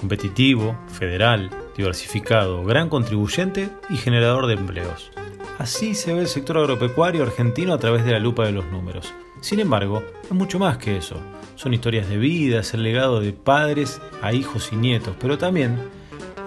competitivo, federal, diversificado, gran contribuyente y generador de empleos. Así se ve el sector agropecuario argentino a través de la lupa de los números. Sin embargo, es mucho más que eso. Son historias de vida, es el legado de padres a hijos y nietos, pero también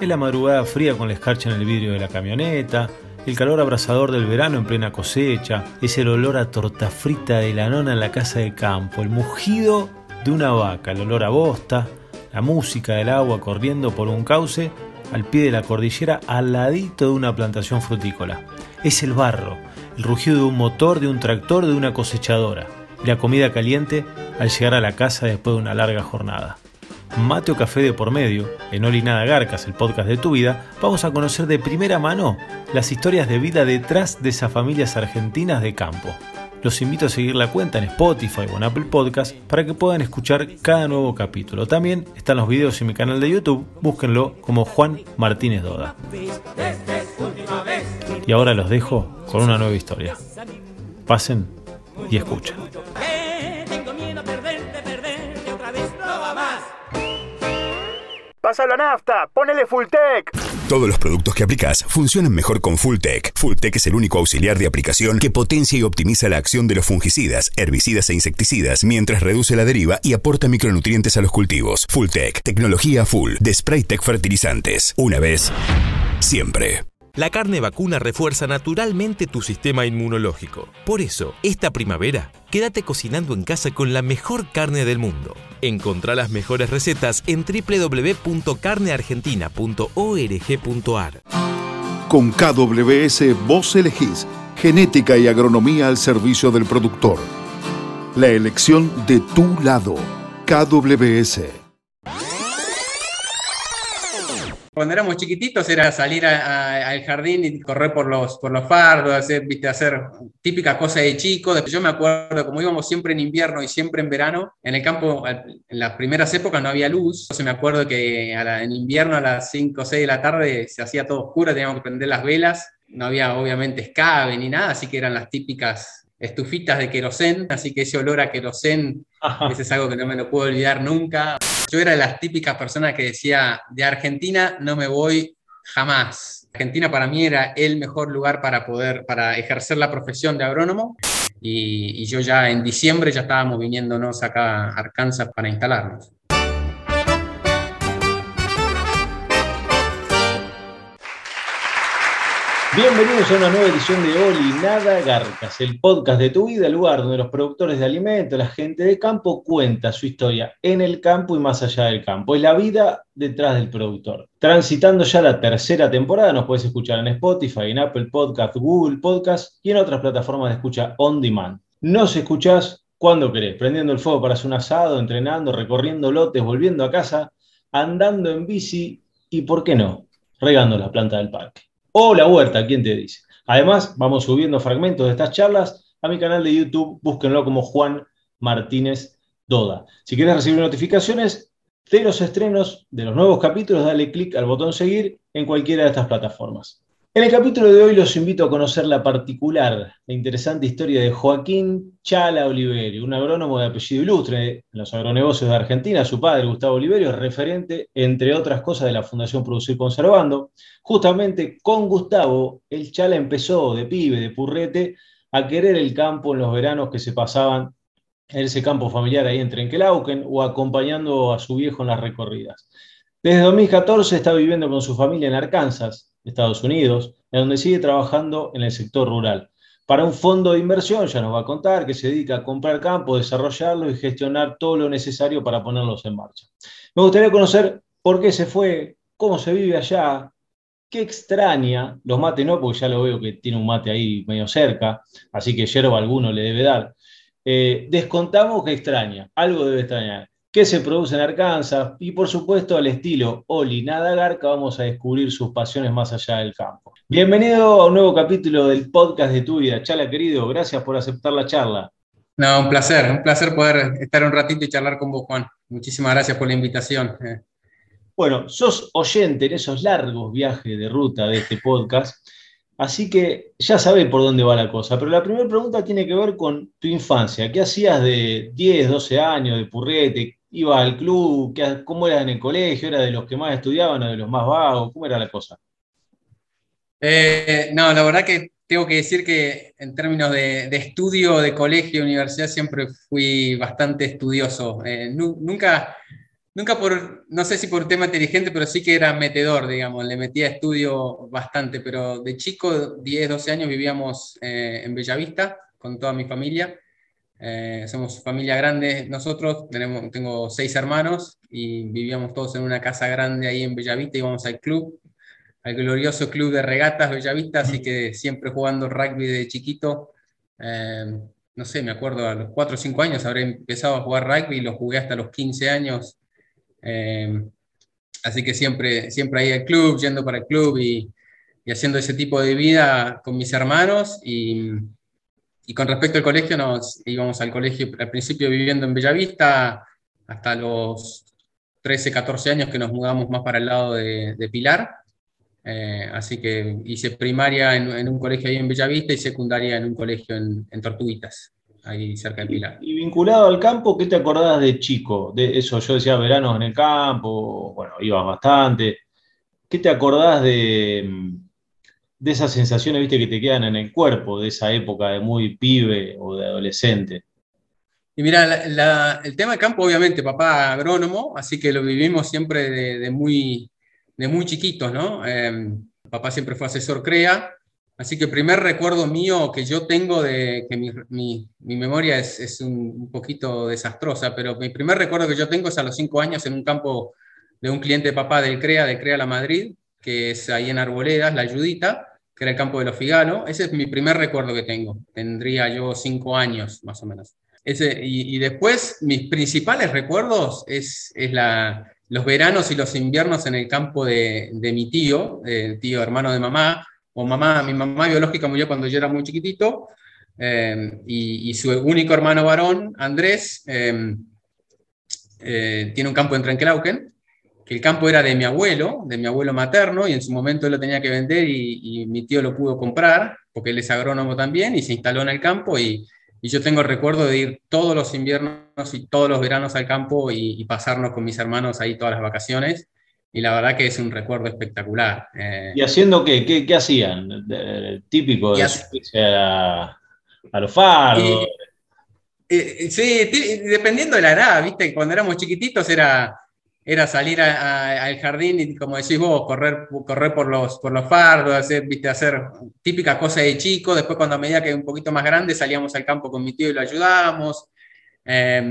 es la madrugada fría con la escarcha en el vidrio de la camioneta, el calor abrasador del verano en plena cosecha, es el olor a torta frita de la nona en la casa de campo, el mugido de una vaca, el olor a bosta, la música del agua corriendo por un cauce al pie de la cordillera al ladito de una plantación frutícola. Es el barro, el rugido de un motor, de un tractor, de una cosechadora, y la comida caliente al llegar a la casa después de una larga jornada. Mate o café de por medio, en Oli Nada Garcas, el podcast de tu vida, vamos a conocer de primera mano las historias de vida detrás de esas familias argentinas de campo. Los invito a seguir la cuenta en Spotify o en Apple Podcast para que puedan escuchar cada nuevo capítulo. También están los videos en mi canal de YouTube, búsquenlo como Juan Martínez Doda. Y ahora los dejo con una nueva historia. Pasen y escuchen. Pasa la nafta, ponele Fulltech. Todos los productos que aplicas funcionan mejor con Fulltech. Fulltech es el único auxiliar de aplicación que potencia y optimiza la acción de los fungicidas, herbicidas e insecticidas mientras reduce la deriva y aporta micronutrientes a los cultivos. Fulltech, tecnología full de Spraytech Fertilizantes. Una vez, siempre. La carne vacuna refuerza naturalmente tu sistema inmunológico. Por eso, esta primavera, quédate cocinando en casa con la mejor carne del mundo. Encontrá las mejores recetas en www.carneargentina.org.ar. Con KWS vos elegís genética y agronomía al servicio del productor. La elección de tu lado. KWS. Cuando éramos chiquititos era salir al jardín y correr por los, por los fardos, hacer, ¿viste? hacer típicas cosas de chico. Yo me acuerdo, como íbamos siempre en invierno y siempre en verano, en el campo, en las primeras épocas no había luz. Entonces me acuerdo que en invierno a las 5 o 6 de la tarde se hacía todo oscuro, teníamos que prender las velas. No había obviamente escabe ni nada, así que eran las típicas estufitas de querosén, así que ese olor a querosén, ese es algo que no me lo puedo olvidar nunca. Yo era de las típicas personas que decía, de Argentina no me voy jamás. Argentina para mí era el mejor lugar para poder, para ejercer la profesión de agrónomo. Y, yo ya en diciembre ya estábamos viniéndonos acá a Arkansas para instalarnos. Bienvenidos a una nueva edición de Oli Nada Garcas, el podcast de tu vida, el lugar donde los productores de alimentos, la gente de campo cuenta su historia en el campo y más allá del campo. Es la vida detrás del productor. Transitando ya la tercera temporada, nos puedes escuchar en Spotify, en Apple Podcast, Google Podcast y en otras plataformas de escucha on demand. Nos escuchás cuando querés, prendiendo el fuego para hacer un asado, entrenando, recorriendo lotes, volviendo a casa, andando en bici y, ¿por qué no?, regando la planta del parque o la huerta, ¿quién te dice? Además, vamos subiendo fragmentos de estas charlas a mi canal de YouTube, búsquenlo como Juan Martínez Doda. Si quieres recibir notificaciones de los estrenos de los nuevos capítulos, dale clic al botón seguir en cualquiera de estas plataformas. En el capítulo de hoy los invito a conocer la particular e interesante historia de Joaquín Chala Oliverio, un agrónomo de apellido ilustre en los agronegocios de Argentina. Su padre, Gustavo Oliverio, es referente, entre otras cosas, de la Fundación Producir Conservando. Justamente con Gustavo, el Chala empezó de pibe, de purrete, a querer el campo en los veranos que se pasaban en ese campo familiar ahí en Trenquelauquen o acompañando a su viejo en las recorridas. Desde 2014 está viviendo con su familia en Arkansas, Estados Unidos, en donde sigue trabajando en el sector rural. Para un fondo de inversión, ya nos va a contar, que se dedica a comprar campos, desarrollarlos y gestionar todo lo necesario para ponerlos en marcha. Me gustaría conocer por qué se fue, cómo se vive allá, qué extraña, los mates no, porque ya lo veo que tiene un mate ahí medio cerca, así que yerba alguno le debe dar. Eh, descontamos que extraña, algo debe extrañar qué se produce en Arkansas y por supuesto al estilo Oli Nada Garca vamos a descubrir sus pasiones más allá del campo. Bienvenido a un nuevo capítulo del podcast de tu vida. Chala querido, gracias por aceptar la charla. No, un placer, un placer poder estar un ratito y charlar con vos, Juan. Muchísimas gracias por la invitación. Eh. Bueno, sos oyente en esos largos viajes de ruta de este podcast Así que ya sabés por dónde va la cosa, pero la primera pregunta tiene que ver con tu infancia. ¿Qué hacías de 10, 12 años, de purrete? ¿Ibas al club? ¿Qué- ¿Cómo era en el colegio? ¿Era de los que más estudiaban o de los más vagos? ¿Cómo era la cosa? Eh, no, la verdad que tengo que decir que en términos de, de estudio, de colegio, universidad, siempre fui bastante estudioso. Eh, nu- nunca, nunca por, no sé si por tema inteligente, pero sí que era metedor, digamos, le metía estudio bastante, pero de chico, 10, 12 años, vivíamos eh, en Bellavista con toda mi familia. Eh, somos familia grande nosotros, tenemos, tengo seis hermanos y vivíamos todos en una casa grande ahí en Bellavista, íbamos al club al glorioso club de regatas Bellavista, así que siempre jugando rugby de chiquito. Eh, no sé, me acuerdo, a los 4 o 5 años habré empezado a jugar rugby y lo jugué hasta los 15 años. Eh, así que siempre, siempre ahí al club, yendo para el club y, y haciendo ese tipo de vida con mis hermanos. Y, y con respecto al colegio, nos íbamos al colegio al principio viviendo en Bellavista hasta los 13, 14 años que nos mudamos más para el lado de, de Pilar. Eh, así que hice primaria en, en, un colegio ahí en Bellavista y secundaria en un colegio en, en Tortuguitas, ahí cerca de Pilar. Y, y, vinculado al campo, ¿qué te acordás de chico? De eso, yo decía veranos en el campo, bueno, ibas bastante. ¿Qué te acordás de, de esas sensaciones, viste, que te quedan en el cuerpo, de esa época de muy pibe o de adolescente? Y mira, la, la, el tema del campo, obviamente, papá agrónomo, así que lo vivimos siempre de, de muy de muy chiquitos, ¿no? Eh, papá siempre fue asesor CREA, así que el primer recuerdo mío que yo tengo de que mi, mi, mi memoria es, es un, un, poquito desastrosa, pero mi primer recuerdo que yo tengo es a los cinco años en un campo de un cliente de papá del CREA, de CREA La Madrid, que es ahí en Arboledas, La Ayudita, que era el campo de los Figalo. Ese es mi primer recuerdo que tengo. Tendría yo cinco años, más o menos. Ese, y, después, mis principales recuerdos es, es la, los veranos y los inviernos en el campo de, de mi tío, el tío hermano de mamá, o mamá, mi mamá biológica murió cuando yo era muy chiquitito, eh, y, su único hermano varón, Andrés, eh, eh, tiene un campo en Trenkelauken, que el campo era de mi abuelo, de mi abuelo materno, y en su momento él lo tenía que vender y, y mi tío lo pudo comprar, porque él es agrónomo también, y se instaló en el campo y, y yo tengo el recuerdo de ir todos los inviernos y todos los veranos al campo y, y, pasarnos con mis hermanos ahí todas las vacaciones. Y la verdad que es un recuerdo espectacular. Eh, ¿Y haciendo qué? ¿Qué, qué hacían? Típico de a, a, los faros. Eh, sí, dependiendo de la edad, ¿viste? Cuando éramos chiquititos era, era salir al jardín y, como decís vos, correr, correr por, los, por los fardos, hacer, ¿viste? hacer típica cosa de chico. Después, cuando a medida que un poquito más grande, salíamos al campo con mi tío y lo ayudábamos. Eh,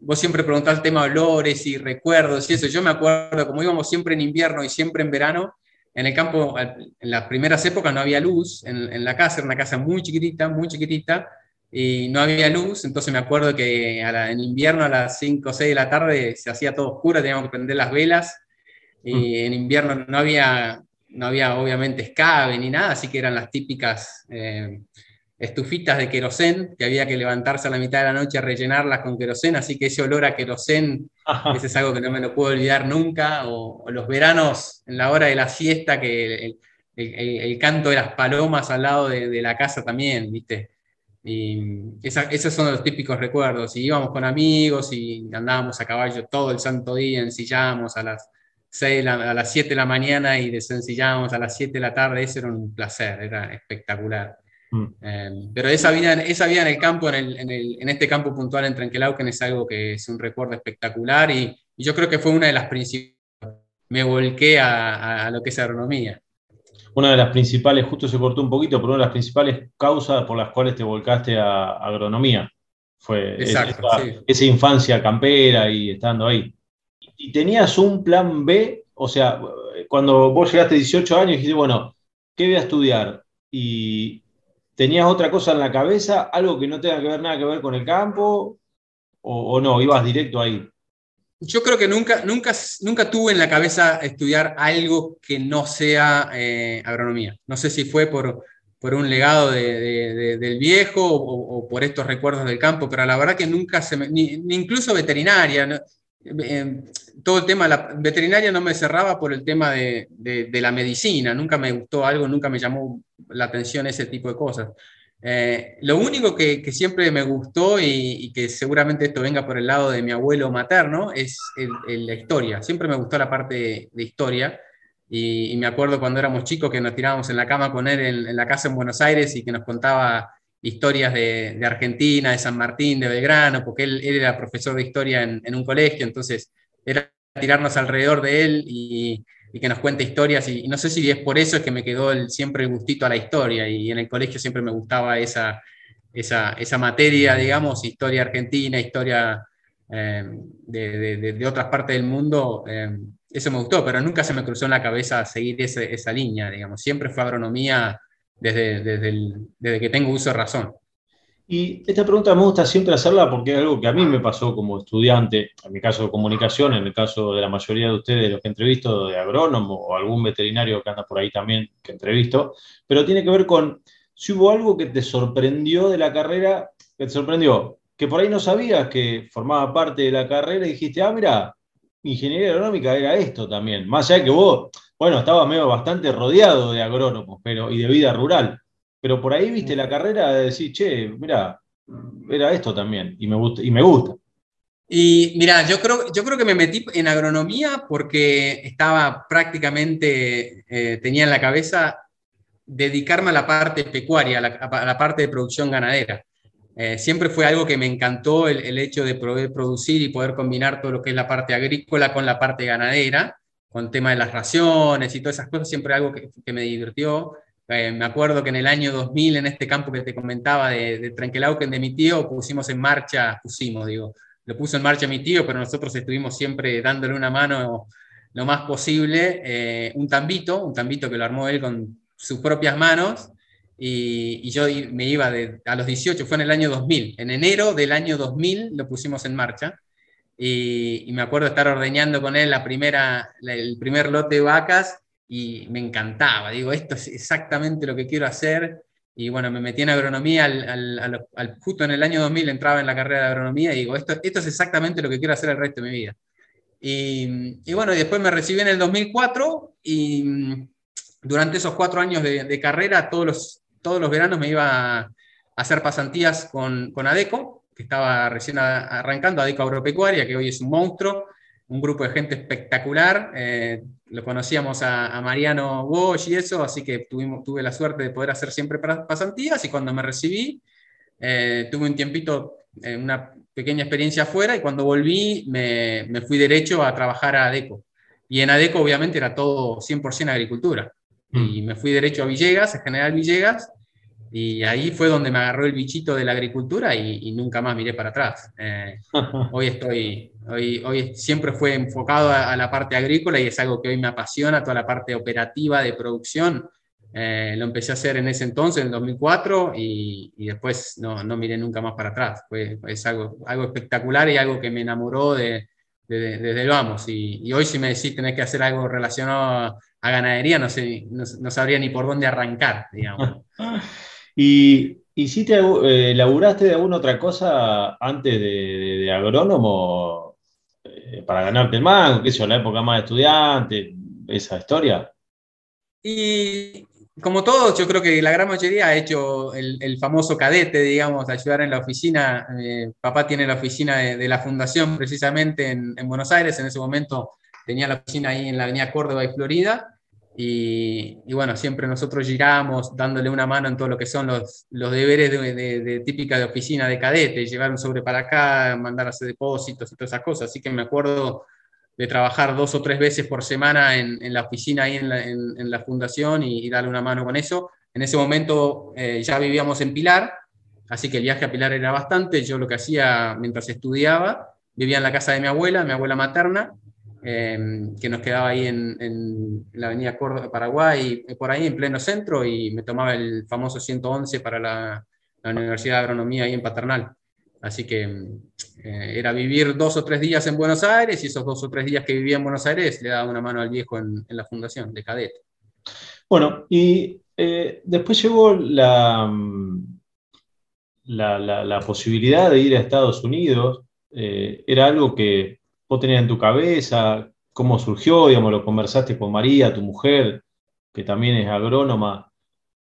vos siempre preguntás el tema de olores y recuerdos y eso. Yo me acuerdo, como íbamos siempre en invierno y siempre en verano, en el campo, en las primeras épocas no había luz en, en la casa, era una casa muy chiquitita, muy chiquitita, y no había luz, entonces me acuerdo que la, en invierno a las 5 o 6 de la tarde se hacía todo oscuro, teníamos que prender las velas, y mm. en invierno no había, no había obviamente escabe ni nada, así que eran las típicas eh, estufitas de querosén, que había que levantarse a la mitad de la noche a rellenarlas con querosén, así que ese olor a querosén, ese es algo que no me lo puedo olvidar nunca, o, o los veranos en la hora de la siesta, que el, el, el, el canto de las palomas al lado de, de la casa también, ¿viste? Y esa, esos son los típicos recuerdos. Y íbamos con amigos y andábamos a caballo todo el santo día, ensillamos a las, 6 a las 7 de la mañana y desencillábamos a las 7 de la tarde. Eso era un placer, era espectacular. Mm. Eh, pero esa vida, esa vida en el campo, en, el, en, el, en este campo puntual en Trenquelauquen, es algo que es un recuerdo espectacular y, y yo creo que fue una de las principales. Me volqué a, a, a lo que es agronomía una de las principales, justo se cortó un poquito, pero una de las principales causas por las cuales te volcaste a agronomía. Fue Exacto, esa, sí. esa, infancia campera y estando ahí. ¿Y tenías un plan B? O sea, cuando vos llegaste a 18 años dijiste, bueno, ¿qué voy a estudiar? Y tenías otra cosa en la cabeza, algo que no tenga que ver nada que ver con el campo, o, o no, ibas directo ahí. Yo creo que nunca, nunca, nunca tuve en la cabeza estudiar algo que no sea eh, agronomía. No sé si fue por, por un legado de, de, de, del viejo o, por estos recuerdos del campo, pero la verdad que nunca se me, ni, ni incluso veterinaria, eh, todo el tema, la veterinaria no me cerraba por el tema de, la medicina, nunca me gustó algo, nunca me llamó la atención ese tipo de cosas. Eh, lo único que, siempre me gustó y, que seguramente esto venga por el lado de mi abuelo materno es la historia. Siempre me gustó la parte de, historia. Y, me acuerdo cuando éramos chicos que nos tirábamos en la cama con él en, la casa en Buenos Aires y que nos contaba historias de, Argentina, de San Martín, de Belgrano, porque él, era profesor de historia en, en, un colegio, entonces era tirarnos alrededor de él y, y que nos cuente historias. Y, no sé si es por eso es que me quedó siempre el gustito a la historia. Y en el colegio siempre me gustaba esa, esa, esa materia, digamos, historia argentina, historia eh, de, de, de, otras partes del mundo. Eh, eso me gustó, pero nunca se me cruzó en la cabeza seguir ese, esa línea, digamos. Siempre fue agronomía desde, desde, desde que tengo uso de razón. Y esta pregunta me gusta siempre hacerla porque es algo que a mí me pasó como estudiante, en mi caso de comunicación, en el caso de la mayoría de ustedes, los que entrevisto, de agrónomo o algún veterinario que anda por ahí también que entrevisto, pero tiene que ver con si hubo algo que te sorprendió de la carrera, que te sorprendió, que por ahí no sabías que formaba parte de la carrera y dijiste, ah, mira, ingeniería agronómica era esto también, más allá de que vos, bueno, estabas medio bastante rodeado de agrónomos pero, y de vida rural pero por ahí viste la carrera de decir, che, mira, era esto también, y me gusta. Y, me gusta. y mira, yo creo, yo creo que me metí en agronomía porque estaba prácticamente, eh, tenía en la cabeza dedicarme a la parte pecuaria, a la, parte de producción ganadera. Eh, siempre fue algo que me encantó el, hecho de poder producir y poder combinar todo lo que es la parte agrícola con la parte ganadera, con el tema de las raciones y todas esas cosas, siempre algo que me divirtió. Eh, me acuerdo que en el año 2000, en este campo que te comentaba de, de Tranquilauquen de mi tío, pusimos en marcha, pusimos, digo, lo puso en marcha mi tío, pero nosotros estuvimos siempre dándole una mano lo más posible, eh, un tambito, un tambito que lo armó él con sus propias manos, y, yo me iba de, a los 18, fue en el año 2000, en enero del año 2000 lo pusimos en marcha, y, y me acuerdo estar ordeñando con él la primera, el primer lote de vacas, y me encantaba. Digo, esto es exactamente lo que quiero hacer. Y bueno, me metí en agronomía, al, justo en el año 2000 entraba en la carrera de agronomía y digo, esto, esto es exactamente lo que quiero hacer el resto de mi vida. Y, y bueno, y después me recibí en el 2004 y mm, durante esos cuatro años de, carrera, todos los, todos los veranos me iba a hacer pasantías con, con ADECO, que estaba recién arrancando, ADECO Agropecuaria, que hoy es un monstruo, un grupo de gente espectacular. Eh, lo conocíamos a, Mariano Bosch y eso, así que tuvimos, tuve la suerte de poder hacer siempre pasantías y cuando me recibí, eh, tuve un tiempito, eh, una pequeña experiencia afuera y cuando volví me, me, fui derecho a trabajar a ADECO. Y en ADECO obviamente era todo 100% agricultura. Mm. Y me fui derecho a Villegas, a General Villegas, y ahí fue donde me agarró el bichito de la agricultura y, nunca más miré para atrás. Eh, hoy estoy, hoy, hoy siempre fue enfocado a, la parte agrícola y es algo que hoy me apasiona, toda la parte operativa de producción. Eh, lo empecé a hacer en ese entonces, en 2004, y, y después no, no, miré nunca más para atrás. Fue, es algo, algo espectacular y algo que me enamoró de, desde el vamos. Y, y, hoy si me decís tenés que hacer algo relacionado a, ganadería, no, sé, no, no sabría ni por dónde arrancar, digamos. ¿Y, y si te eh, laburaste de alguna otra cosa antes de, agrónomo eh, para ganarte el mango? ¿Qué sé yo, la época más de estudiante? ¿Esa historia? Y como todos, yo creo que la gran mayoría ha hecho el, famoso cadete, digamos, ayudar en la oficina. Eh, papá tiene la oficina de, la fundación precisamente en, en, Buenos Aires. En ese momento tenía la oficina ahí en la avenida Córdoba y Florida. Y, bueno, siempre nosotros giramos dándole una mano en todo lo que son los, los deberes de, de, típica de oficina de cadete, llevar un sobre para acá, mandar a hacer depósitos y todas esas cosas. Así que me acuerdo de trabajar dos o tres veces por semana en, en la oficina ahí en la, en, la fundación y, darle una mano con eso. En ese momento eh, ya vivíamos en Pilar, así que el viaje a Pilar era bastante. Yo lo que hacía mientras estudiaba, vivía en la casa de mi abuela, mi abuela materna, Em, que nos quedaba ahí en, la avenida Córdoba, Paraguay, por ahí en pleno centro, y me tomaba el famoso 111 para la, Universidad de Agronomía ahí en Paternal. Así que eh, era vivir dos o tres días en Buenos Aires y esos dos o tres días que vivía en Buenos Aires le daba una mano al viejo en, la fundación de cadete. Bueno, y eh, después llegó la, la, la, posibilidad de ir a Estados Unidos. Eh, era algo que vos tenías en tu cabeza? ¿Cómo surgió? Digamos, lo conversaste con María, tu mujer, que también es agrónoma.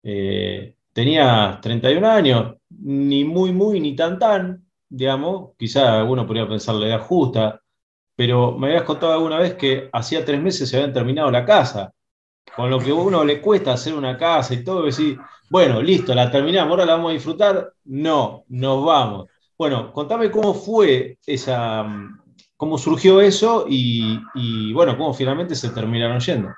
Eh, tenías 31 años, ni muy, muy, ni tan, tan, digamos, quizá alguno podría pensar la edad justa, pero me habías contado alguna vez que hacía tres meses se habían terminado la casa, con lo que a uno le cuesta hacer una casa y todo, decir, bueno, listo, la terminamos, ahora la vamos a disfrutar, no, nos vamos. Bueno, contame cómo fue esa, cómo surgió eso y, bueno, cómo finalmente se terminaron yendo.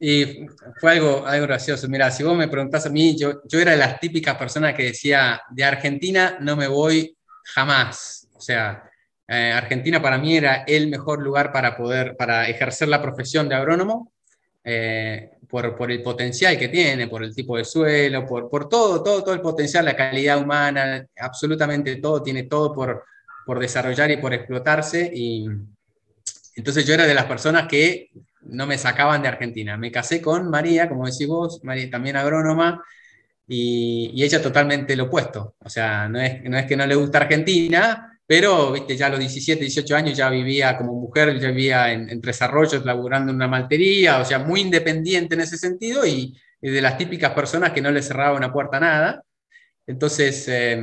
Y fue algo, algo gracioso. Mira, si vos me preguntás a mí, yo, yo era de las típicas personas que decía, de Argentina no me voy jamás. O sea, eh, Argentina para mí era el mejor lugar para poder, para ejercer la profesión de agrónomo, eh, por, por, el potencial que tiene, por el tipo de suelo, por, por todo, todo, todo el potencial, la calidad humana, absolutamente todo, tiene todo por, por desarrollar y por explotarse. Y entonces yo era de las personas que no me sacaban de Argentina. Me casé con María, como decís vos, María también agrónoma, y, ella totalmente lo opuesto. O sea, no es, no es que no le gusta Argentina, pero ¿viste? ya a los 17, 18 años ya vivía como mujer, ya vivía en, Arroyos laburando en una maltería, o sea, muy independiente en ese sentido y, de las típicas personas que no le cerraba una puerta a nada. Entonces, eh,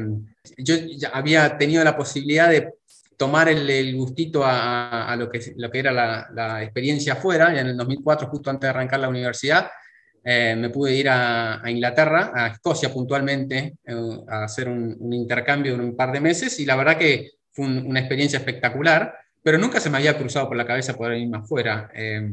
yo ya había tenido la posibilidad de tomar el, gustito a, lo, que, lo que era la, experiencia afuera. Y en el 2004, justo antes de arrancar la universidad, eh, me pude ir a, Inglaterra, a Escocia puntualmente, eh, a hacer un, intercambio de un par de meses y la verdad que fue una experiencia espectacular, pero nunca se me había cruzado por la cabeza poder irme afuera. Eh,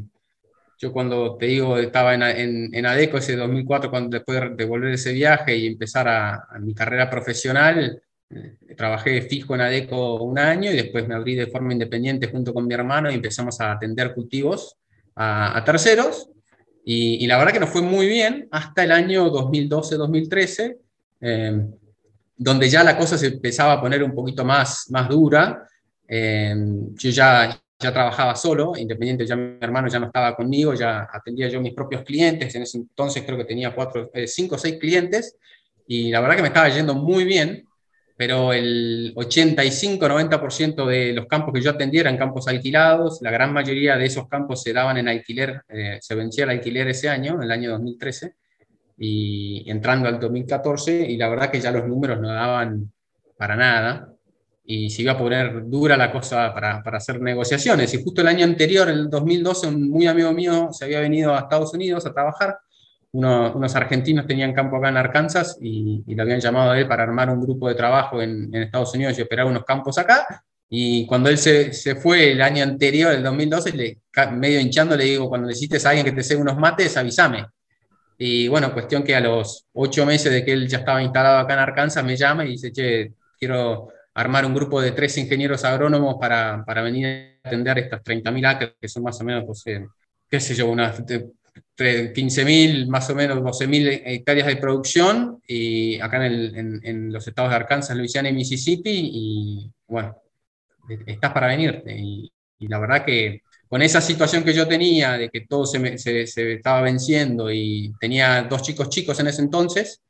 yo cuando te digo, estaba en, en, ADECO ese 2004, cuando después de volver ese viaje y empezar a, a mi carrera profesional, eh, trabajé fijo en ADECO un año y después me abrí de forma independiente junto con mi hermano y empezamos a atender cultivos a, terceros. Y, la verdad que nos fue muy bien hasta el año 2012-2013, eh, donde ya la cosa se empezaba a poner un poquito más, más dura. Eh, yo ya, ya trabajaba solo, independiente, ya mi hermano ya no estaba conmigo, ya atendía yo mis propios clientes, en ese entonces creo que tenía cuatro, cinco o seis clientes, y la verdad que me estaba yendo muy bien, pero el 85-90% de los campos que yo atendía eran campos alquilados, la gran mayoría de esos campos se daban en alquiler, eh, se vencía el alquiler ese año, en el año 2013, y entrando al 2014, y la verdad que ya los números no daban para nada, y se iba a poner dura la cosa para, para hacer negociaciones, y justo el año anterior, en el 2012, un muy amigo mío se había venido a Estados Unidos a trabajar, unos argentinos tenían campo acá en Arkansas y, y, le habían llamado a él para armar un grupo de trabajo en, en Estados Unidos y operar unos campos acá. Y cuando él se, se fue el año anterior, el 2012, le, medio hinchando, le digo, cuando necesites a alguien que te sea unos mates, avísame. Y bueno, cuestión que a los ocho meses de que él ya estaba instalado acá en Arkansas, me llama y dice, che, quiero armar un grupo de tres ingenieros agrónomos para, para venir a atender estas 30.000 acres, que son más o menos, pues, qué sé yo, unas 15.000, más o menos 12.000 hectáreas de producción, y acá en, los estados de Arkansas, Luisiana y Mississippi, y bueno, estás para venirte. Y, la verdad que con esa situación que yo tenía, de que todo se, se, estaba venciendo y tenía dos chicos chicos en ese entonces,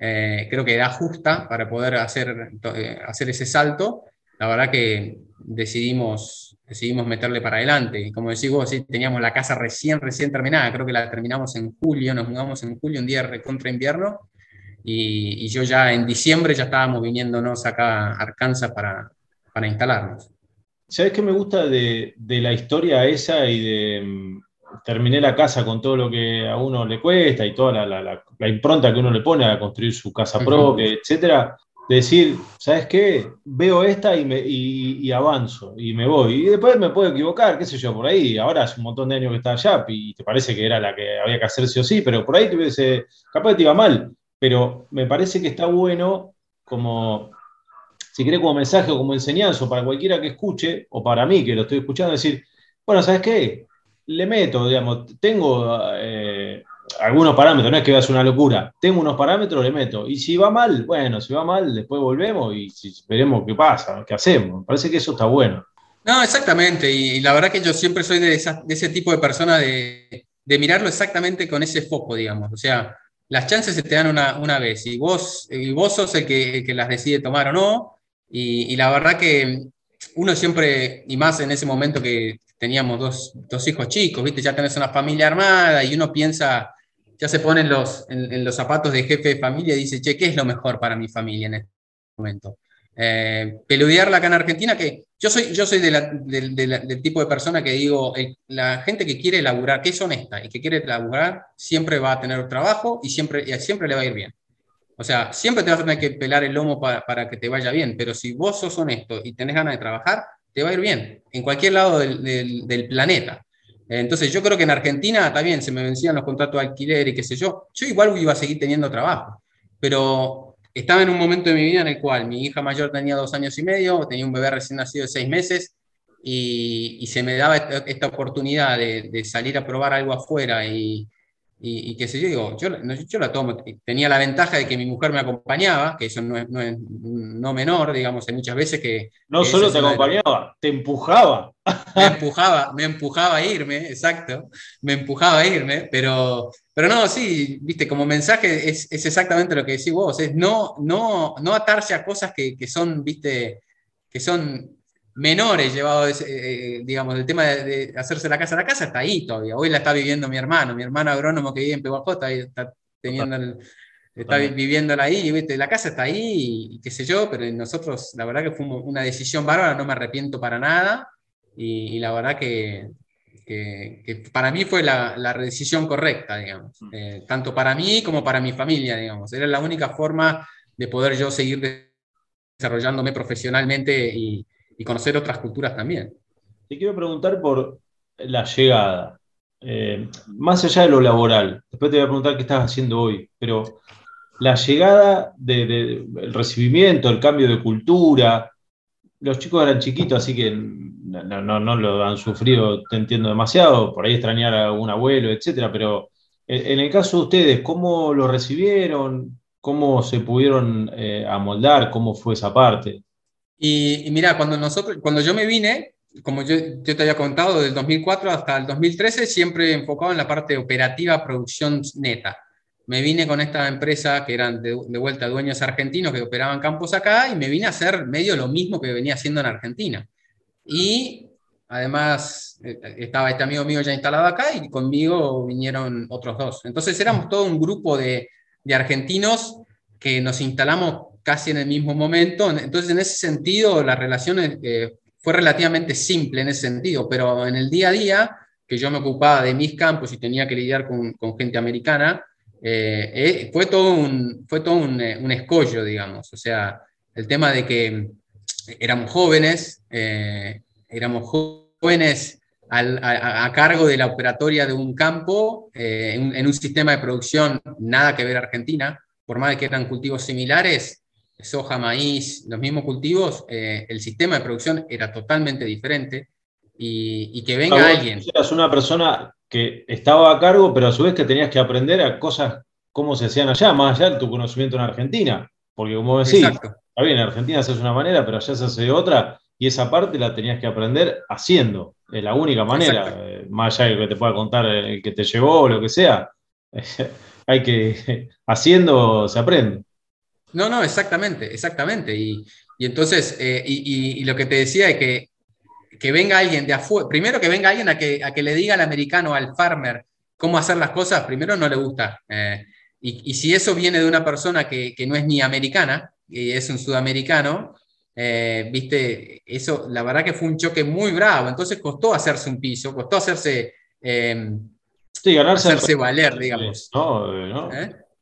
eh, creo que era justa para poder hacer, eh, hacer ese salto. La verdad que decidimos decidimos meterle para adelante. Y como decís vos, sí, teníamos la casa recién, recién terminada, creo que la terminamos en julio, nos mudamos en julio, un día contra invierno, y, yo ya en diciembre ya estábamos viniéndonos acá a Arkansas para, para instalarnos. ¿Sabes qué me gusta de, de, la historia esa y de mm, terminé la casa con todo lo que a uno le cuesta y toda la, la, la impronta que uno le pone a construir su casa propia, etcétera? decir, ¿sabes qué? Veo esta y, me, y, avanzo y me voy. Y después me puedo equivocar, qué sé yo, por ahí. Ahora hace un montón de años que está allá y te parece que era la que había que hacer sí o sí, pero por ahí te hubiese, capaz te iba mal. Pero me parece que está bueno como, si querés como mensaje o como enseñanza para cualquiera que escuche, o para mí que lo estoy escuchando, decir, bueno, ¿sabes qué? Le meto, digamos, tengo... Eh, algunos parámetros, no es que veas una locura. Tengo unos parámetros, le meto. Y si va mal, bueno, si va mal, después volvemos y veremos qué pasa, qué hacemos. Parece que eso está bueno. No, exactamente. Y la verdad que yo siempre soy de, ese tipo de persona de, mirarlo exactamente con ese foco, digamos. O sea, las chances se te dan una, vez y vos, y vos sos el que, las decide tomar o no. Y, la verdad que uno siempre, y más en ese momento que teníamos dos, dos hijos chicos, ¿viste? Ya tenés una familia armada y uno piensa ya se pone en los, en, los zapatos de jefe de familia y dice, che, ¿qué es lo mejor para mi familia en este momento? Eh, peludearla acá en Argentina, que yo soy, yo soy del tipo de persona que digo, la gente que quiere laburar, que es honesta y que quiere laburar, siempre va a tener trabajo y siempre, y siempre le va a ir bien. O sea, siempre te vas a tener que pelar el lomo para, para que te vaya bien, pero si vos sos honesto y tenés ganas de trabajar, te va a ir bien, en cualquier lado del, planeta. Entonces yo creo que en Argentina también se me vencían los contratos de alquiler y qué sé yo. Yo igual iba a seguir teniendo trabajo, pero estaba en un momento de mi vida en el cual mi hija mayor tenía dos años y medio, tenía un bebé recién nacido de seis meses y, se me daba esta, oportunidad de, de, salir a probar algo afuera y, y, qué sé yo, digo, yo, yo, la tomo. Tenía la ventaja de que mi mujer me acompañaba, que eso no es, no, menor, digamos, hay muchas veces que... No solo te acompañaba, te empujaba. Me empujaba, me empujaba a irme, exacto, me empujaba a irme, pero, pero no, sí, viste, como mensaje es, es exactamente lo que decís vos, es no, no, no atarse a cosas que, que son, viste, que son menores llevados, eh, eh, digamos, el tema de, hacerse la casa. La casa está ahí todavía. Hoy la está viviendo mi hermano, mi hermano agrónomo que vive en PJ, está, teniendo está viviéndola ahí, ¿viste? la casa está ahí y, qué sé yo, pero nosotros la verdad que fue una decisión bárbara, no me arrepiento para nada y, la verdad que, que, para mí fue la, la decisión correcta, digamos, mm. eh, tanto para mí como para mi familia, digamos. Era la única forma de poder yo seguir desarrollándome profesionalmente y, y conocer otras culturas también. Te quiero preguntar por la llegada, eh, más allá de lo laboral, después te voy a preguntar qué estás haciendo hoy, pero la llegada del el recibimiento, el cambio de cultura, los chicos eran chiquitos, así que no, no, lo han sufrido, te entiendo demasiado, por ahí extrañar a un abuelo, etcétera, pero en, el caso de ustedes, ¿cómo lo recibieron? ¿Cómo se pudieron eh, amoldar? ¿Cómo fue esa parte? Y, mira, cuando, nosotros, cuando yo me vine, como yo, yo, te había contado, del 2004 hasta el 2013, siempre enfocado en la parte operativa, producción neta. Me vine con esta empresa que eran de, vuelta dueños argentinos que operaban campos acá y me vine a hacer medio lo mismo que venía haciendo en Argentina. Y además eh, estaba este amigo mío ya instalado acá y conmigo vinieron otros dos. Entonces éramos todo un grupo de, de argentinos que nos instalamos casi en el mismo momento. Entonces, en ese sentido, la relación eh, fue relativamente simple en ese sentido, pero en el día a día, que yo me ocupaba de mis campos y tenía que lidiar con, con gente americana, eh, eh, fue todo, un, fue todo un, un, escollo, digamos. O sea, el tema de que éramos jóvenes, éramos jóvenes a, cargo de la operatoria de un campo, en, en, un sistema de producción nada que ver Argentina, por más que eran cultivos similares, soja, maíz, los mismos cultivos, eh, el sistema de producción era totalmente diferente y, que venga alguien. Eras una persona que estaba a cargo, pero a su vez que tenías que aprender a cosas cómo se hacían allá, más allá de tu conocimiento en Argentina. Porque como decís, está bien, en Argentina se hace una manera, pero allá se hace de otra, y esa parte la tenías que aprender haciendo. Es la única manera, eh, más allá de que te pueda contar el que te llevó o lo que sea. Hay que, haciendo se aprende. No, no, exactamente, exactamente. Y, entonces, eh, y, lo que te decía es que, que venga alguien de afuera, primero que venga alguien a que, a que le diga al americano, al farmer, cómo hacer las cosas, primero no le gusta. Eh, y, si eso viene de una persona que, no es ni americana, y es un sudamericano, eh, viste, eso la verdad que fue un choque muy bravo. Entonces costó hacerse un piso, costó hacerse, sí, ganarse hacerse valer, digamos. No, no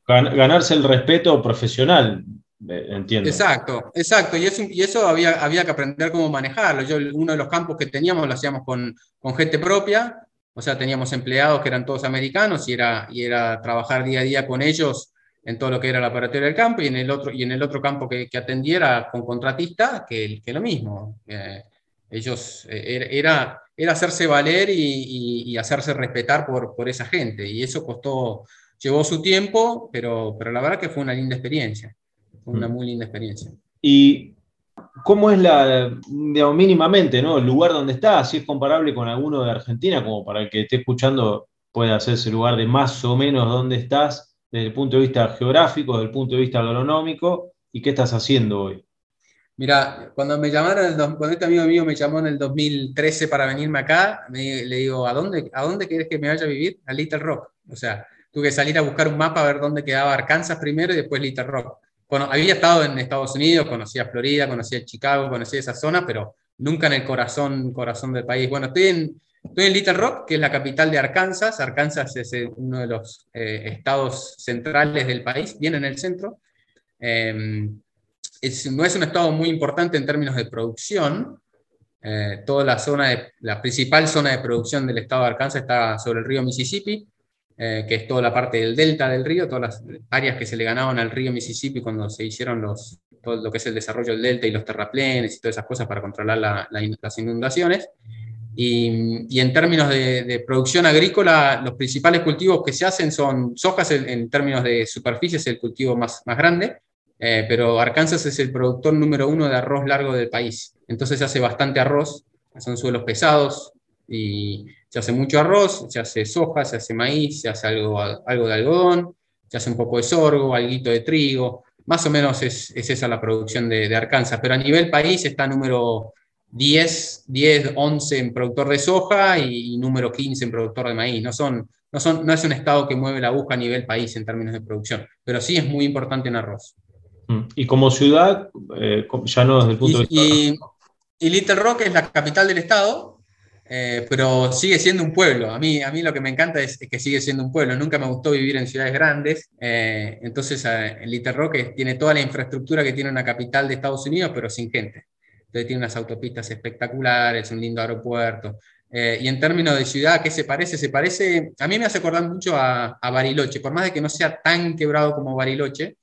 ganarse el respeto profesional, eh, entiendo. Exacto, exacto, y eso, y eso había, había que aprender cómo manejarlo. Yo, uno de los campos que teníamos lo hacíamos con, con gente propia, o sea, teníamos empleados que eran todos americanos y era, y era trabajar día a día con ellos en todo lo que era la operatoria del campo y en el otro, y en el otro campo que, que atendiera con contratistas, que, que lo mismo. Eh, ellos, eh, era, era hacerse valer y, y, hacerse respetar por, por esa gente, y eso costó, Llevó su tiempo, pero, pero la verdad que fue una linda experiencia. Fue una mm. muy linda experiencia. ¿Y cómo es la, digamos, mínimamente, ¿no? El lugar donde está, si es comparable con alguno de Argentina, como para el que esté escuchando pueda hacerse lugar de más o menos dónde estás desde el punto de vista geográfico, desde el punto de vista agronómico, y qué estás haciendo hoy. Mira, cuando me llamaron, cuando este amigo mío me llamó en el 2013 para venirme acá, le digo, ¿a dónde, ¿a dónde quieres que me vaya a vivir? A Little Rock. O sea, tuve que salir a buscar un mapa a ver dónde quedaba Arkansas primero y después Little Rock. Bueno, había estado en Estados Unidos, conocía Florida, conocía Chicago, conocía esa zona, pero nunca en el corazón, corazón del país. Bueno, estoy en, estoy en Little Rock, que es la capital de Arkansas. Arkansas es eh, uno de los eh, estados centrales del país, bien en el centro. Em, no es un estado muy importante en términos de producción. Eh, toda la zona, de, la principal zona de producción del estado de Arkansas está sobre el río Mississippi, eh, que es toda la parte del delta del río, todas las áreas que se le ganaban al río Mississippi cuando se hicieron los, todo lo que es el desarrollo del delta y los terraplenes y todas esas cosas para controlar las inundaciones. Y, en términos de, producción agrícola, los principales cultivos que se hacen son sojas en, términos de superficie, es el cultivo más, más grande, eh, pero Arkansas es el productor número uno de arroz largo del país. Entonces se hace bastante arroz, son suelos pesados y se hace mucho arroz, se hace soja, se hace maíz, se hace algo, algo de algodón, se hace un poco de sorgo, algo de trigo. Más o menos es, es esa la producción de, de, Arkansas, pero a nivel país está número 10, 10, 11 en productor de soja y, número 15 en productor de maíz. No, son, no, son, no es un estado que mueve la aguja a nivel país en términos de producción, pero sí es muy importante en arroz. Mm. Y como ciudad, eh, ya no desde el punto de vista... Y, y Little Rock es la capital del estado, eh, pero sigue siendo un pueblo. A mí, a mí lo que me encanta es, que sigue siendo un pueblo. Nunca me gustó vivir en ciudades grandes. Eh, entonces, en Little Rock tiene toda la infraestructura que tiene una capital de Estados Unidos, pero sin gente. Entonces, tiene unas autopistas espectaculares, un lindo aeropuerto. Eh, y en términos de ciudad, ¿qué se parece? Se parece, a mí me hace acordar mucho a, Bariloche, por más de que no sea tan quebrado como Bariloche,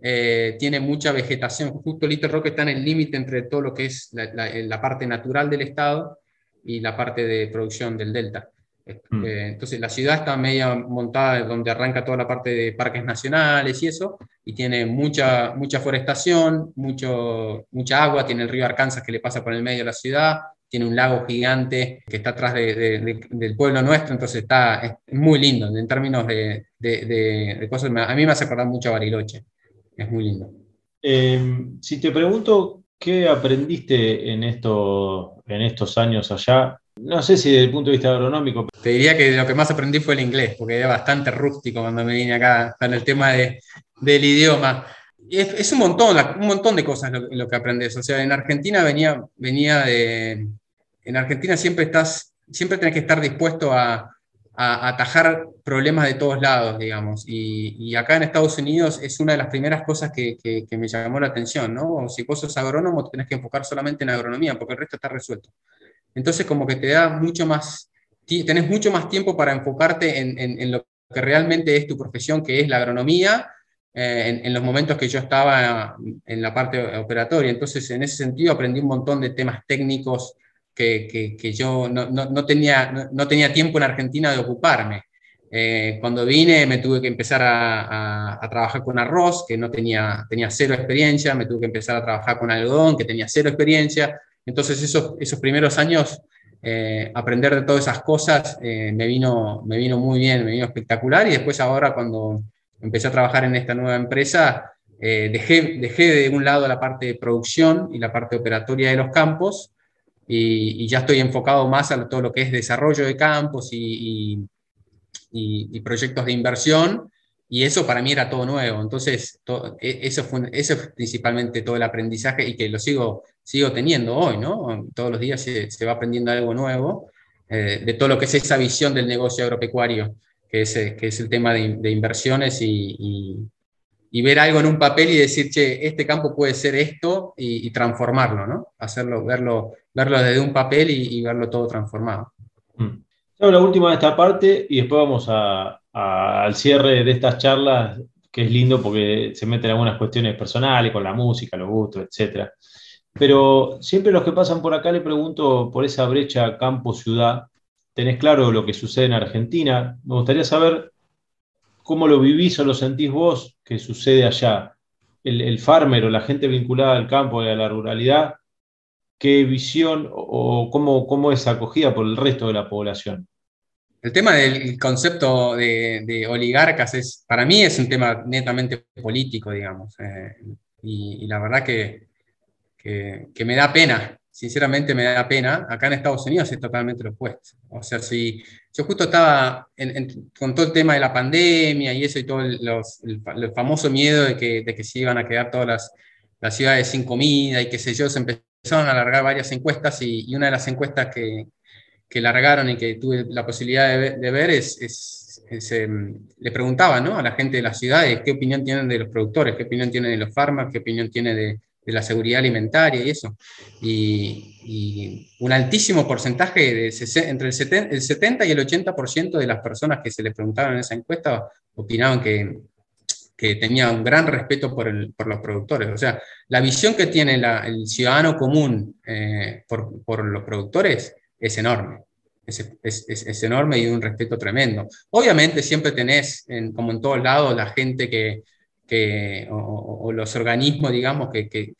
tiene mucha vegetación. Justo Little Rock está en el límite entre todo lo que es la, parte natural del estado y la parte de producción del delta. Mm. Eh, entonces la ciudad está media montada donde arranca toda la parte de parques nacionales y eso, y tiene mucha, mucha forestación, mucho, mucha agua, tiene el río Arkansas que le pasa por el medio de la ciudad, tiene un lago gigante que está atrás del pueblo nuestro, entonces está es muy lindo en términos de, cosas. A mí me hace acordar mucho a Bariloche, es muy lindo. Em, si te pregunto ¿Qué aprendiste en, esto, en estos años allá? No sé si desde el punto de vista agronómico. Te diría que lo que más aprendí fue el inglés, porque era bastante rústico cuando me vine acá con el tema de, del idioma. Es, es, un, montón, un montón de cosas lo, que aprendes. O sea, en Argentina venía, venía de... En Argentina siempre, estás, siempre tenés que estar dispuesto a, a, atajar problemas de todos lados, digamos. Y, acá en Estados Unidos es una de las primeras cosas que, me llamó la atención, ¿no? Si vos sos agrónomo, te tenés que enfocar solamente en agronomía, porque el resto está resuelto. Entonces, como que te da mucho más, tenés mucho más tiempo para enfocarte en, lo que realmente es tu profesión, que es la agronomía, eh, en, los momentos que yo estaba en la parte operatoria. Entonces, en ese sentido, aprendí un montón de temas técnicos que, yo no, tenía, no, tenía tiempo en Argentina de ocuparme. Eh, cuando vine me tuve que empezar a, trabajar con arroz, que no tenía, tenía cero experiencia, me tuve que empezar a trabajar con algodón, que tenía cero experiencia. Entonces esos, esos primeros años, eh, aprender de todas esas cosas eh, me, vino, me vino muy bien, me vino espectacular. Y después ahora cuando empecé a trabajar en esta nueva empresa, dejé, dejé de un lado la parte de producción y la parte operatoria de los campos y, ya estoy enfocado más a todo lo que es desarrollo de campos y, y, proyectos de inversión, y eso para mí era todo nuevo. Entonces, e, eso, fue, eso es principalmente todo el aprendizaje y que lo sigo, sigo teniendo hoy, ¿no? Todos los días se, se va aprendiendo algo nuevo eh, de todo lo que es esa visión del negocio agropecuario, que es, que es el tema de, de inversiones y, y ver algo en un papel y decir, che, este campo puede ser esto y, transformarlo, ¿no? Hacerlo, verlo, verlo desde un papel y, verlo todo transformado. Mm. La última de esta parte y después vamos al cierre de estas charlas, que es lindo porque se meten algunas cuestiones personales con la música, los gustos, etc. Pero siempre los que pasan por acá le pregunto por esa brecha campo-ciudad. ¿Tenés claro lo que sucede en Argentina? Me gustaría saber ¿Cómo lo vivís o lo sentís vos que sucede allá? El, farmer o la gente vinculada al campo y a la ruralidad, ¿qué visión o cómo, cómo es acogida por el resto de la población? El tema del concepto de, oligarcas es, para mí es un tema netamente político, digamos. Eh, y, la verdad que, que, me da pena sinceramente me da pena. Acá en Estados Unidos es totalmente lo opuesto. O sea, si yo justo estaba con todo el tema de la pandemia y eso y todo el, famoso miedo de que, de que se iban a quedar todas las, las, ciudades sin comida y qué sé yo, se empezaron a alargar varias encuestas y, una de las encuestas que, que largaron y que tuve la posibilidad de, ver es, em, le preguntaba ¿no? a la gente de las ciudades qué opinión tienen de los productores, qué opinión tienen de los fármacos, qué opinión tiene de, de la seguridad alimentaria y eso. Y, un altísimo porcentaje, de, entre el 70, y el 80% de las personas que se les preguntaban en esa encuesta opinaban que, que tenía un gran respeto por, los productores. O sea, la visión que tiene el ciudadano común eh, por, los productores es enorme. Es, enorme y un respeto tremendo. Obviamente siempre tenés, como en todos lados, la gente que, o, los organismos, digamos, que,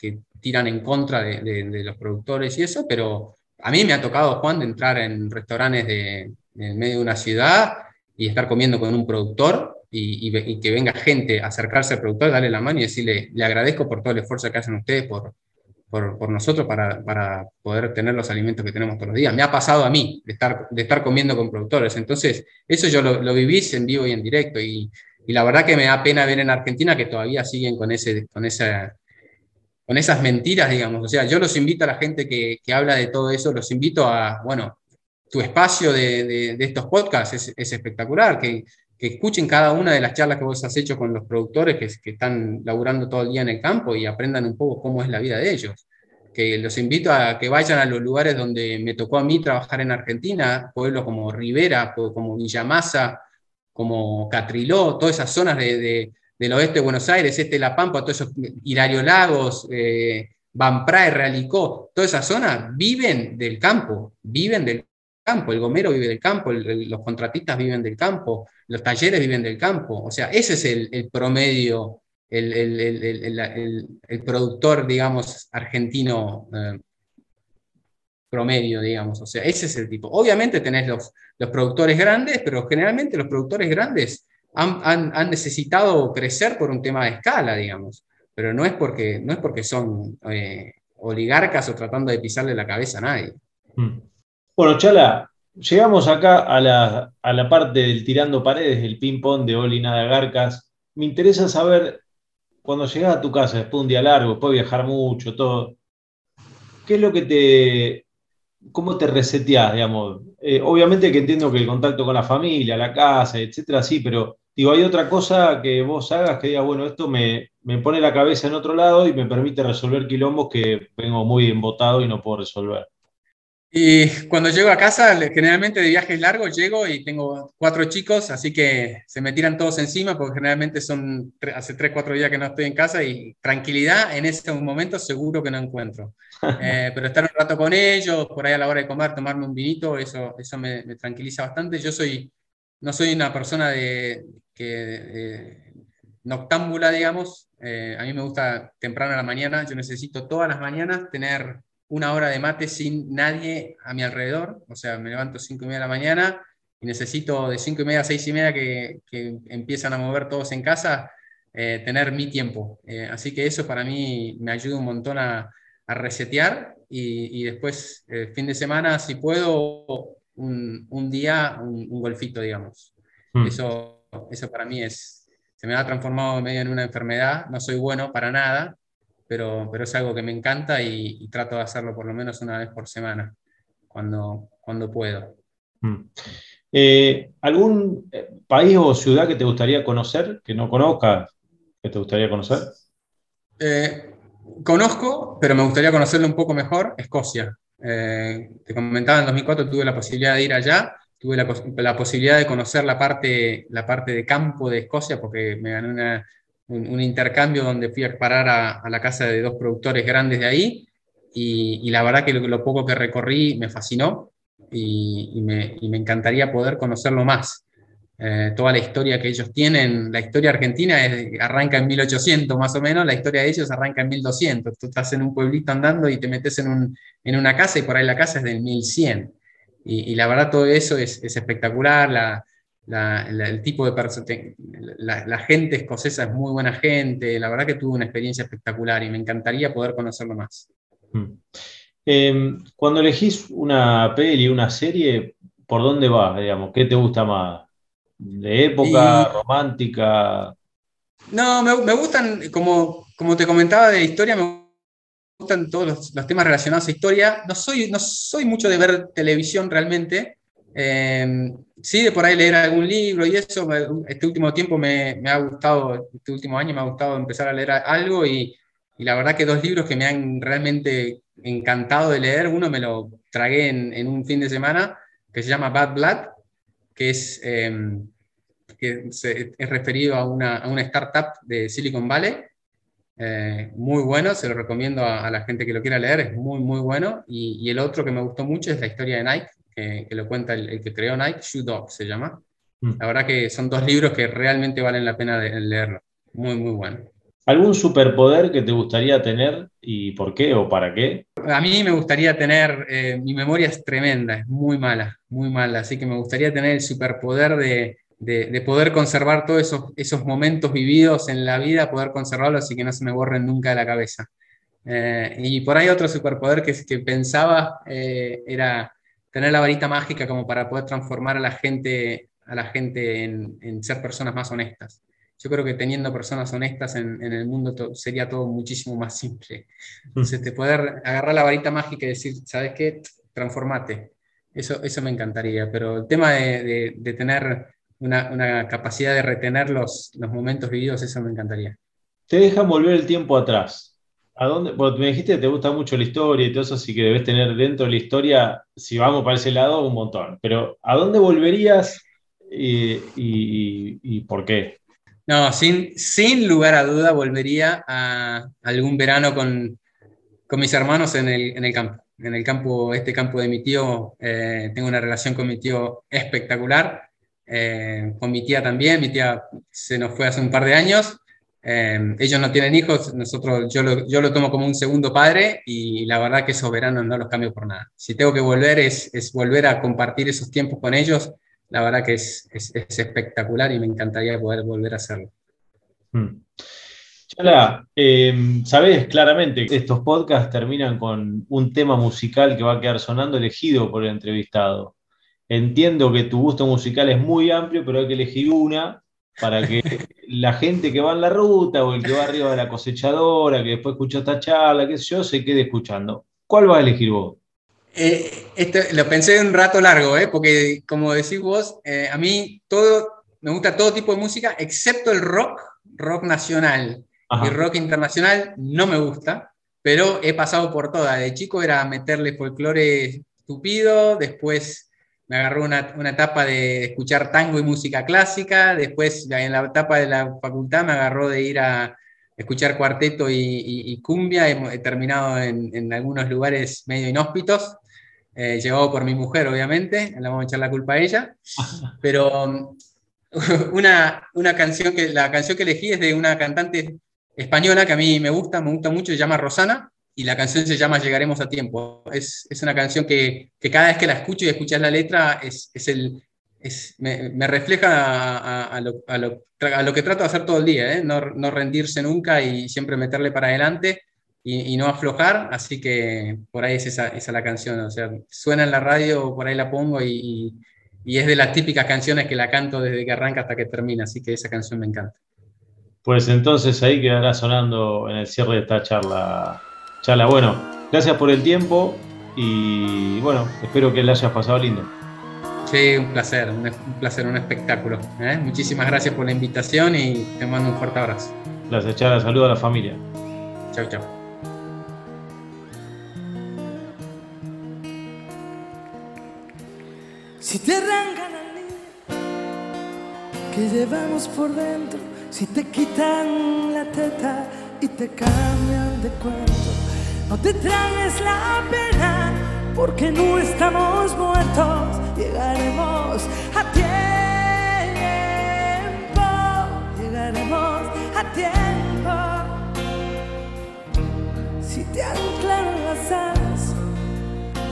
tiran en contra de, los productores y eso, pero a mí me ha tocado, Juan, de entrar en restaurantes en medio de una ciudad y estar comiendo con un productor y, y, que venga gente a acercarse al productor, darle la mano y decirle, le agradezco por todo el esfuerzo que hacen ustedes por, por, por nosotros para, para, poder tener los alimentos que tenemos todos los días. Me ha pasado a mí de estar, de estar comiendo con productores. Entonces, eso yo lo, lo viví en vivo y en directo y, y la verdad que me da pena ver en Argentina que todavía siguen con, ese, con, esa, con esas mentiras, digamos. O sea, yo los invito a la gente que, que habla de todo eso, los invito a, bueno, tu espacio de, de, estos podcasts es, es espectacular, que, que, escuchen cada una de las charlas que vos has hecho con los productores que, están laburando todo el día en el campo y aprendan un poco cómo es la vida de ellos. Que los invito a que vayan a los lugares donde me tocó a mí trabajar en Argentina, pueblos como Rivera, como Villamasa, como Catriló, todas esas zonas de, del oeste de Buenos Aires, este La Pampa, todos esos Hilario Lagos, eh, Prae, Realicó, toda esa zona viven del campo, viven del el gomero vive del campo, los contratistas viven del campo, los talleres viven del campo, o sea, ese es el, promedio, el, productor, digamos, argentino eh, promedio, digamos. O sea, ese es el tipo. Obviamente tenés los, productores grandes, pero generalmente los productores grandes han, han, necesitado crecer por un tema de escala, digamos. Pero no es porque, no es porque son eh, oligarcas o tratando de pisarle la cabeza a nadie. Hmm. Bueno, Chala, llegamos acá a la, a la parte del tirando paredes, del ping-pong de Oli Nada Garcas. Me interesa saber, cuando llegas a tu casa después de un día largo, después de viajar mucho, todo, ¿qué es lo que te, ¿cómo te reseteás, digamos? Eh, obviamente que entiendo que el contacto con la familia, la casa, etcétera, sí, pero digo, hay otra cosa que vos hagas que diga, bueno, esto me, me pone la cabeza en otro lado y me permite resolver quilombos que vengo muy embotado y no puedo resolver. Y cuando llego a casa, generalmente de viajes largos llego y tengo cuatro chicos, así que se me tiran todos encima porque generalmente son hace tres, cuatro días que no estoy en casa y tranquilidad en ese momento seguro que no encuentro. Eh, pero estar un rato con ellos, por ahí a la hora de comer, tomarme un vinito, eso, eso me, tranquiliza bastante. Yo soy, no soy una persona de, que, noctámbula, digamos. Eh, a mí me gusta temprano a la mañana, yo necesito todas las mañanas tener una hora de mate sin nadie a mi alrededor, o sea, me levanto cinco y media de la mañana y necesito de cinco y media a seis y media que, que empiezan a mover todos en casa, eh, tener mi tiempo. Eh, así que eso para mí me ayuda un montón a, a resetear y, y después, el fin de semana, si puedo, un, un día, un, golfito, digamos. Hmm. Eso, eso para mí es, se me ha transformado medio en una enfermedad, no soy bueno para nada, pero, pero es algo que me encanta y, trato de hacerlo por lo menos una vez por semana, cuando, cuando puedo. Mm. Eh, ¿Algún eh, país o ciudad que te gustaría conocer, que no conozcas, que te gustaría conocer? Eh, conozco, pero me gustaría conocerlo un poco mejor, Escocia. te comentaba, en 2004 tuve la posibilidad de ir allá, tuve la, la, posibilidad de conocer la parte, la parte de campo de Escocia porque me gané una, un, intercambio donde fui a parar a, la casa de dos productores grandes de ahí y, la verdad que lo, poco que recorrí me fascinó y, me, encantaría poder conocerlo más. Eh, toda la historia que ellos tienen, la historia argentina arranca en 1800 más o menos, la historia de ellos arranca en 1200. Tú estás en un pueblito andando y te metes en, un, en una casa y por ahí la casa es del 1100. Y, y la verdad todo eso es, es espectacular, la, el tipo de persona, la, gente escocesa es muy buena gente, la verdad que tuve una experiencia espectacular y me encantaría poder conocerlo más. Mm. Em, cuando elegís una peli, una serie, ¿por dónde vas, digamos? ¿Qué te gusta más? ¿De época, romántica? No, me, gustan, como, como te comentaba de historia, me gustan todos los, temas relacionados a historia. No soy, no soy mucho de ver televisión realmente. Em, sí, de por ahí leer algún libro y eso. Este último tiempo me, ha gustado, este último año me ha gustado empezar a leer algo y, y la verdad que dos libros que me han realmente encantado de leer. Uno me lo tragué en, un fin de semana, que se llama Bad Blood, que es, em, que es referido a una, a una, startup de Silicon Valley. Eh, muy bueno, se lo recomiendo a, la gente que lo quiera leer, es muy, muy bueno. Y, el otro que me gustó mucho es la historia de Nike, que, lo cuenta el, que creó Nike, Shoe Dog se llama. Mm. La verdad que son dos libros que realmente valen la pena de, leerlo. Muy, muy bueno. ¿Algún superpoder que te gustaría tener y por qué o para qué? A mí me gustaría tener, eh, mi memoria es tremenda, es muy mala, muy mala, así que me gustaría tener el superpoder de, poder conservar todos esos, esos momentos vividos en la vida, poder conservarlos y que no se me borren nunca de la cabeza. Eh, y por ahí otro superpoder que, que pensaba eh, era tener la varita mágica como para poder transformar a la gente, a la gente en ser personas más honestas yo creo que teniendo personas honestas en, el mundo sería todo muchísimo más simple. Entonces, te poder agarrar la varita mágica y decir, ¿sabes qué? Transformate. Eso, eso me encantaría. Pero el tema de, tener una, capacidad de retener los, los momentos vividos, eso me encantaría. Te dejan volver el tiempo atrás. ¿A dónde? me dijiste que te gusta mucho la historia y todo eso, así que debes tener dentro de la historia, si vamos para ese lado, un montón. Pero ¿a dónde volverías y por qué? No, sin, sin lugar a duda volvería a algún verano con, con mis hermanos en el, en el, campo. En el campo, este campo de mi tío, eh, tengo una relación con mi tío espectacular, eh, con mi tía también, mi tía se nos fue hace un par de años, eh, ellos no tienen hijos, nosotros, yo lo, yo lo tomo como un segundo padre y la verdad que esos veranos no los cambio por nada. Si tengo que volver es, es volver a compartir esos tiempos con ellos, la verdad que es, es, espectacular y me encantaría poder volver a hacerlo. Hmm. Chala, eh, sabes claramente que estos podcasts terminan con un tema musical que va a quedar sonando elegido por el entrevistado. Entiendo que tu gusto musical es muy amplio, pero hay que elegir una para que la gente que va en la ruta o el que va arriba de la cosechadora, que después escucha esta charla, qué sé yo, se quede escuchando. ¿Cuál vas a elegir vos? Eh, lo pensé un rato largo, ¿eh? porque como decís vos, eh, a mí todo, me gusta todo tipo de música, excepto el rock, rock nacional y rock internacional no me gusta, pero he pasado por todas. De chico era meterle folclore estúpido, después me agarró una, una, etapa de escuchar tango y música clásica, después en la etapa de la facultad me agarró de ir a escuchar cuarteto y, cumbia, he, terminado en, en, algunos lugares medio inhóspitos, eh, llevado por mi mujer, obviamente, le vamos a echar la culpa a ella, pero um, una, una canción que, la canción que elegí es de una cantante española que a mí me gusta, me gusta mucho, se llama Rosana, y la canción se llama Llegaremos a tiempo. Es, una canción que, cada vez que la escucho y escuchas la letra, es, me, refleja a, lo, que trato de hacer todo el día, ¿eh? no, rendirse nunca y siempre meterle para adelante y, no aflojar, así que por ahí es esa, esa, la canción, o sea, suena en la radio, por ahí la pongo y, y, es de las típicas canciones que la canto desde que arranca hasta que termina, así que esa canción me encanta. Pues entonces ahí quedará sonando en el cierre de esta charla. Charla, bueno, gracias por el tiempo y bueno, espero que le hayas pasado lindo. Sí, un placer, un, placer, un espectáculo. ¿eh? Muchísimas gracias por la invitación y te mando un fuerte abrazo. Gracias, Chara. Saludo a la familia. Chao, chao. Si te arrancan al que llevamos por dentro, si te quitan la teta y te cambian de cuento, no te traes la pena porque no estamos muertos, llegaremos a tiempo, llegaremos a tiempo. Si te anclan las alas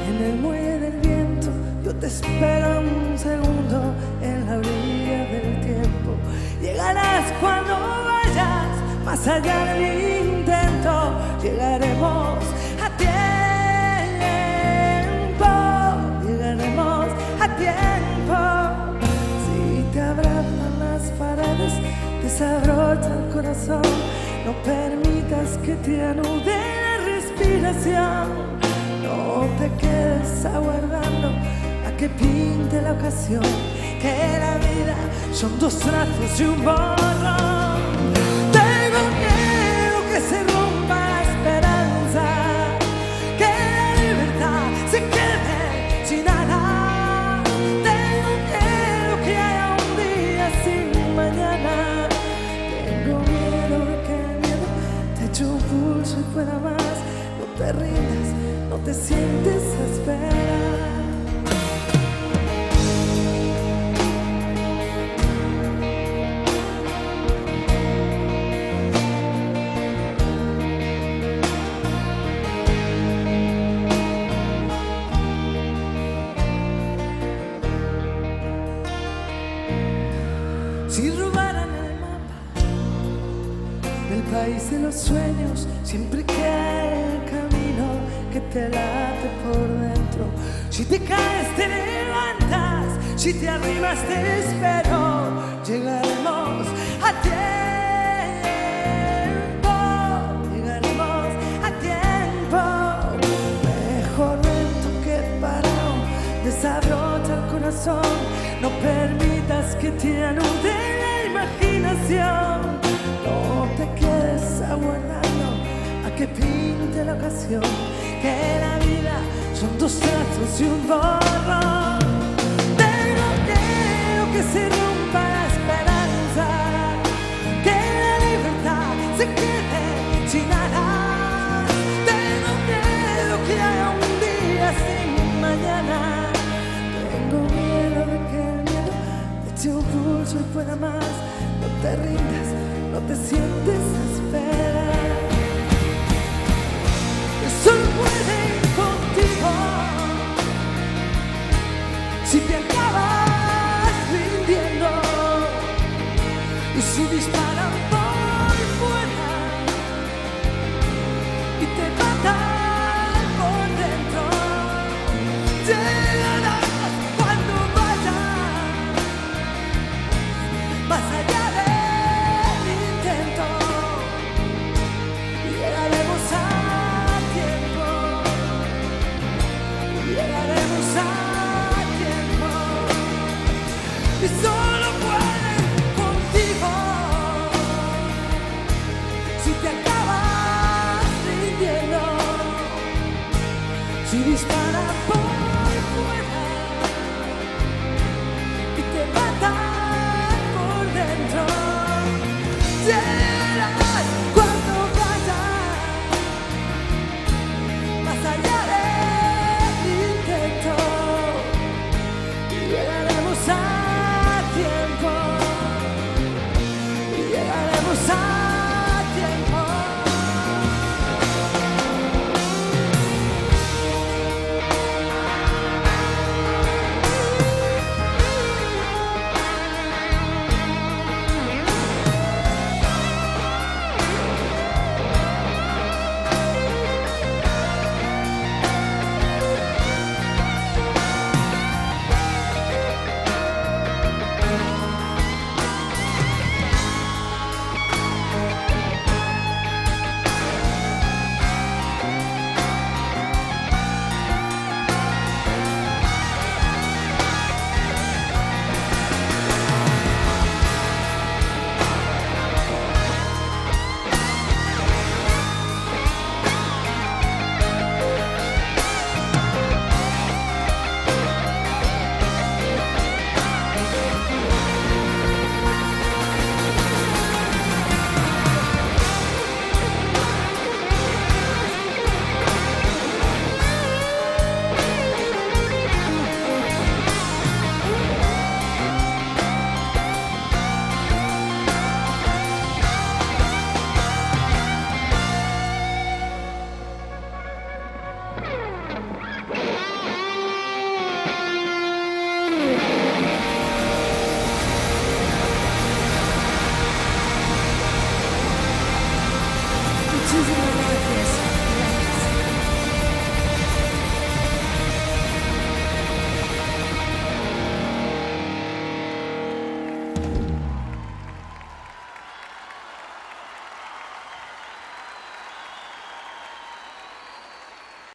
en el muelle del viento, yo te espero un segundo en la orilla del tiempo. Llegarás cuando vayas más allá del intento, llegaremos a tiempo, llegaremos a tiempo. Si te abrazan las paredes, desabrocha el corazón, no permitas que te anude la respiración. No te quedes aguardando a que pinte la ocasión, que la vida son dos trazos y un borrón. No te rindas, no te sientes a esperar. País de los sueños, siempre queda el camino que te late por dentro. Si te caes, te levantas, si te arrimas, te espero. Llegaremos a tiempo, llegaremos a tiempo. Mejor lento que parado, desabrocha el corazón. No permitas que te anude la imaginación. No te quedes a que pinte la ocasión. Que la vida son dos trazos y un borrón. Tengo miedo que se rompa la esperanza. Que la libertad se quede sin alas. Miedo que haya un día sin mañana. Tengo miedo de que el miedo eche un pulso y pueda más. No te rindas, no te sientes Si disparan por fuera y te matan por dentro.